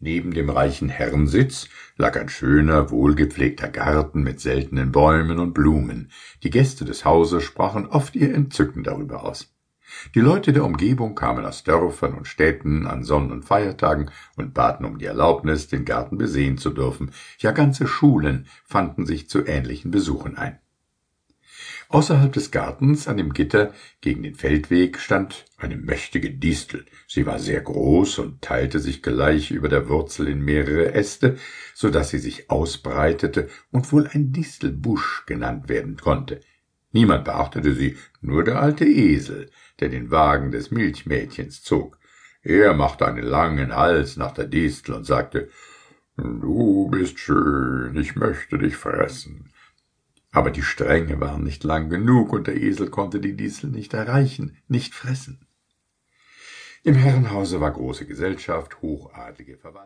Neben dem reichen Herrensitz lag ein schöner, wohlgepflegter Garten mit seltenen Bäumen und Blumen. Die Gäste des Hauses sprachen oft ihr Entzücken darüber aus. Die Leute der Umgebung kamen aus Dörfern und Städten an Sonn- und Feiertagen und baten um die Erlaubnis, den Garten besehen zu dürfen. Ja, ganze Schulen fanden sich zu ähnlichen Besuchen ein. Außerhalb des Gartens an dem Gitter gegen den Feldweg stand eine mächtige Distel. Sie war sehr groß und teilte sich gleich über der Wurzel in mehrere Äste, so dass sie sich ausbreitete und wohl ein Distelbusch genannt werden konnte. Niemand beachtete sie, nur der alte Esel, der den Wagen des Milchmädchens zog. Er machte einen langen Hals nach der Distel und sagte Du bist schön, ich möchte dich fressen. Aber die Stränge waren nicht lang genug, und der Esel konnte die Distel nicht erreichen, nicht fressen. Im Herrenhause war große Gesellschaft, hochadlige Verwandte.